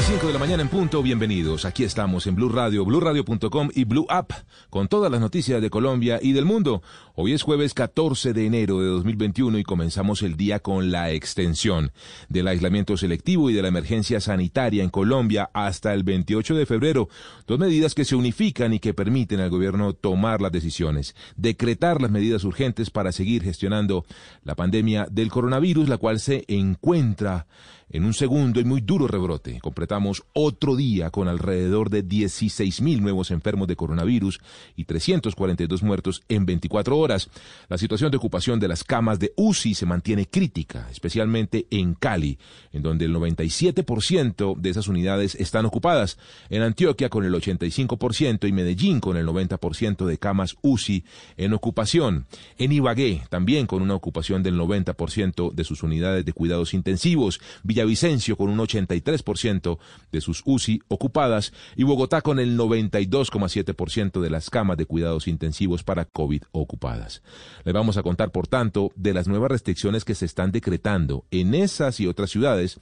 Las 5 de la mañana en punto, bienvenidos. Aquí estamos en Blue Radio, BlueRadio.com y Blue App, con todas las noticias de Colombia y del mundo. Hoy es jueves 14 de enero de 2021 y comenzamos el día con la extensión del aislamiento selectivo y de la emergencia sanitaria en Colombia hasta el 28 de febrero. Dos medidas que se unifican y que permiten al gobierno tomar las decisiones, decretar las medidas urgentes para seguir gestionando la pandemia del coronavirus, la cual se encuentra en un segundo y muy duro rebrote, completamos otro día con alrededor de 16 mil nuevos enfermos de coronavirus y 342 muertos en 24 horas. La situación de ocupación de las camas de UCI se mantiene crítica, especialmente en Cali, en donde el 97% de esas unidades están ocupadas, en Antioquia con el 85% y Medellín con el 90% de camas UCI en ocupación, en Ibagué también con una ocupación del 90% de sus unidades de cuidados intensivos, Villavicencio con un 83% de sus UCI ocupadas y Bogotá con el 92,7% de las camas de cuidados intensivos para COVID ocupadas. Le vamos a contar, por tanto, de las nuevas restricciones que se están decretando en esas y otras ciudades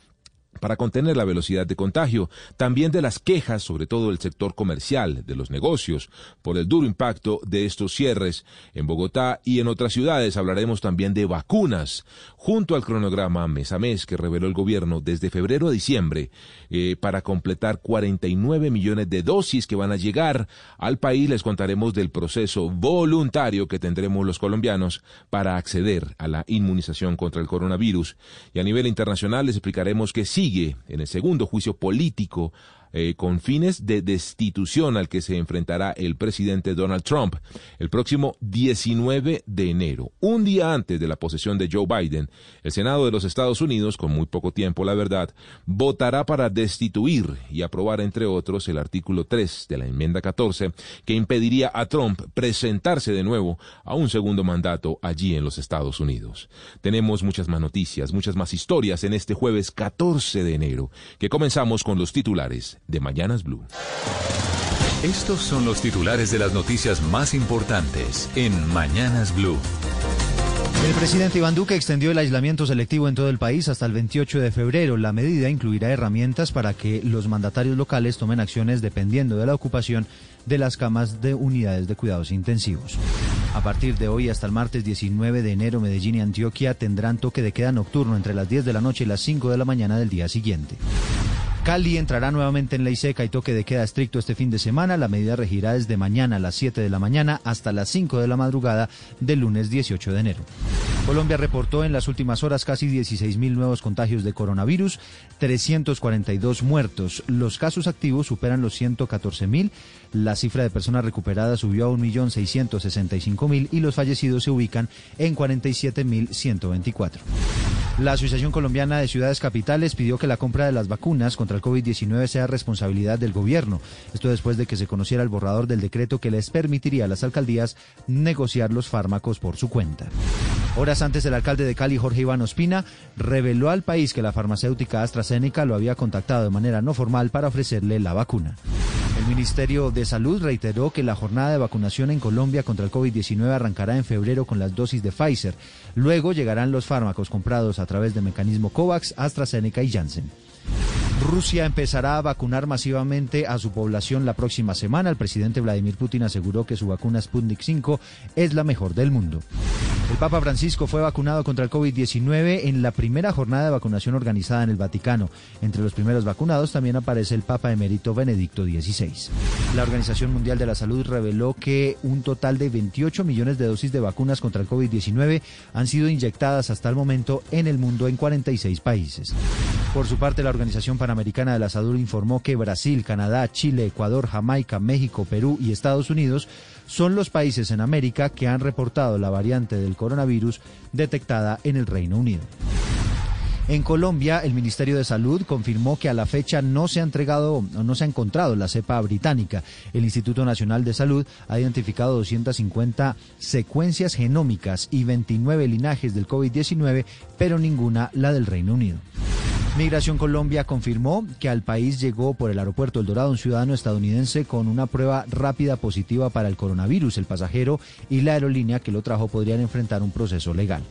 para contener la velocidad de contagio, también de las quejas, sobre todo del sector comercial, de los negocios, por el duro impacto de estos cierres en Bogotá y en otras ciudades. Hablaremos también de vacunas, junto al cronograma mes a mes que reveló el gobierno desde febrero a diciembre, eh, para completar 49 millones de dosis que van a llegar al país. Les contaremos del proceso voluntario que tendremos los colombianos para acceder a la inmunización contra el coronavirus. Y a nivel internacional les explicaremos que sí en el segundo juicio político eh, con fines de destitución al que se enfrentará el presidente Donald Trump el próximo 19 de enero, un día antes de la posesión de Joe Biden. El Senado de los Estados Unidos, con muy poco tiempo la verdad, votará para destituir y aprobar, entre otros, el artículo 3 de la enmienda 14 que impediría a Trump presentarse de nuevo a un segundo mandato allí en los Estados Unidos. Tenemos muchas más noticias, muchas más historias en este jueves 14 de enero, que comenzamos con los titulares de Mañanas Blue. Estos son los titulares de las noticias más importantes en Mañanas Blue. El presidente Iván Duque extendió el aislamiento selectivo en todo el país hasta el 28 de febrero. La medida incluirá herramientas para que los mandatarios locales tomen acciones dependiendo de la ocupación de las camas de unidades de cuidados intensivos. A partir de hoy hasta el martes 19 de enero, Medellín y Antioquia tendrán toque de queda nocturno entre las 10 de la noche y las 5 de la mañana del día siguiente. Cali entrará nuevamente en ley seca y toque de queda estricto este fin de semana. La medida regirá desde mañana a las 7 de la mañana hasta las 5 de la madrugada del lunes 18 de enero. Colombia reportó en las últimas horas casi 16 mil nuevos contagios de coronavirus, 342 muertos. Los casos activos superan los 114 mil. La cifra de personas recuperadas subió a 1.665.000 y los fallecidos se ubican en 47.124. La Asociación Colombiana de Ciudades Capitales pidió que la compra de las vacunas contra el COVID-19 sea responsabilidad del gobierno. Esto después de que se conociera el borrador del decreto que les permitiría a las alcaldías negociar los fármacos por su cuenta. Horas antes, el alcalde de Cali, Jorge Iván Ospina, reveló al país que la farmacéutica AstraZeneca lo había contactado de manera no formal para ofrecerle la vacuna. El Ministerio de Salud reiteró que la jornada de vacunación en Colombia contra el COVID-19 arrancará en febrero con las dosis de Pfizer. Luego llegarán los fármacos comprados a través del mecanismo COVAX, AstraZeneca y Janssen. Rusia empezará a vacunar masivamente a su población la próxima semana. El presidente Vladimir Putin aseguró que su vacuna Sputnik 5 es la mejor del mundo. El Papa Francisco fue vacunado contra el COVID-19 en la primera jornada de vacunación organizada en el Vaticano. Entre los primeros vacunados también aparece el Papa emérito Benedicto XVI. La Organización Mundial de la Salud reveló que un total de 28 millones de dosis de vacunas contra el COVID-19 han sido inyectadas hasta el momento en el mundo en 46 países. Por su parte, la Organización Panamericana de la Salud informó que Brasil, Canadá, Chile, Ecuador, Jamaica, México, Perú y Estados Unidos son los países en América que han reportado la variante del coronavirus detectada en el Reino Unido. En Colombia, el Ministerio de Salud confirmó que a la fecha no se ha entregado no se ha encontrado la cepa británica. El Instituto Nacional de Salud ha identificado 250 secuencias genómicas y 29 linajes del COVID-19, pero ninguna la del Reino Unido. Migración Colombia confirmó que al país llegó por el aeropuerto El Dorado un ciudadano estadounidense con una prueba rápida positiva para el coronavirus. El pasajero y la aerolínea que lo trajo podrían enfrentar un proceso legal.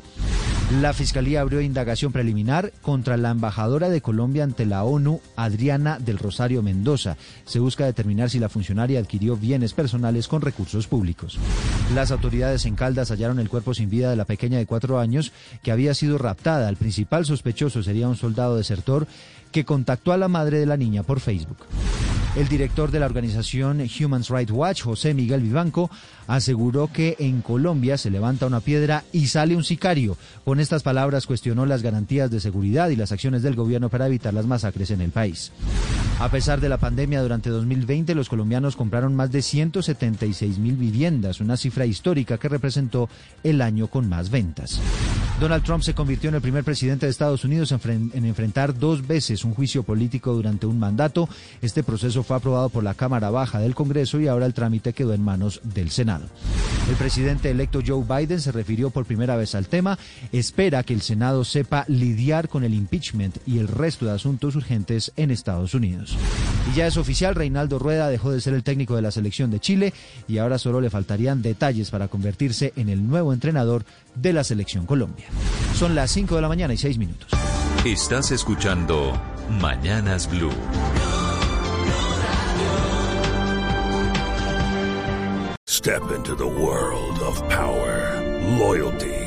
La Fiscalía abrió indagación preliminar contra la embajadora de Colombia ante la ONU, Adriana del Rosario Mendoza. Se busca determinar si la funcionaria adquirió bienes personales con recursos públicos. Las autoridades en Caldas hallaron el cuerpo sin vida de la pequeña de cuatro años que había sido raptada. El principal sospechoso sería un soldado desertor que contactó a la madre de la niña por Facebook. El director de la organización Human Rights Watch, José Miguel Vivanco, aseguró que en Colombia se levanta una piedra y sale un sicario. Con estas palabras cuestionó las garantías de seguridad y las acciones del gobierno para evitar las masacres en el país. A pesar de la pandemia, durante 2020 los colombianos compraron más de 176 mil viviendas, una cifra histórica que representó el año con más ventas. Donald Trump se convirtió en el primer presidente de Estados Unidos en, enfrentar dos veces un juicio político durante un mandato. Este proceso fue aprobado por la Cámara Baja del Congreso y ahora el trámite quedó en manos del Senado. El presidente electo Joe Biden se refirió por primera vez al tema. Espera que el Senado sepa lidiar con el impeachment y el resto de asuntos urgentes en Estados Unidos. Y ya es oficial, Reinaldo Rueda dejó de ser el técnico de la selección de Chile y ahora solo le faltarían detalles para convertirse en el nuevo entrenador de la selección Colombia. Son las 5 de la mañana y 6 minutos. Estás escuchando Mañanas Blue. Step into the world of power, loyalty,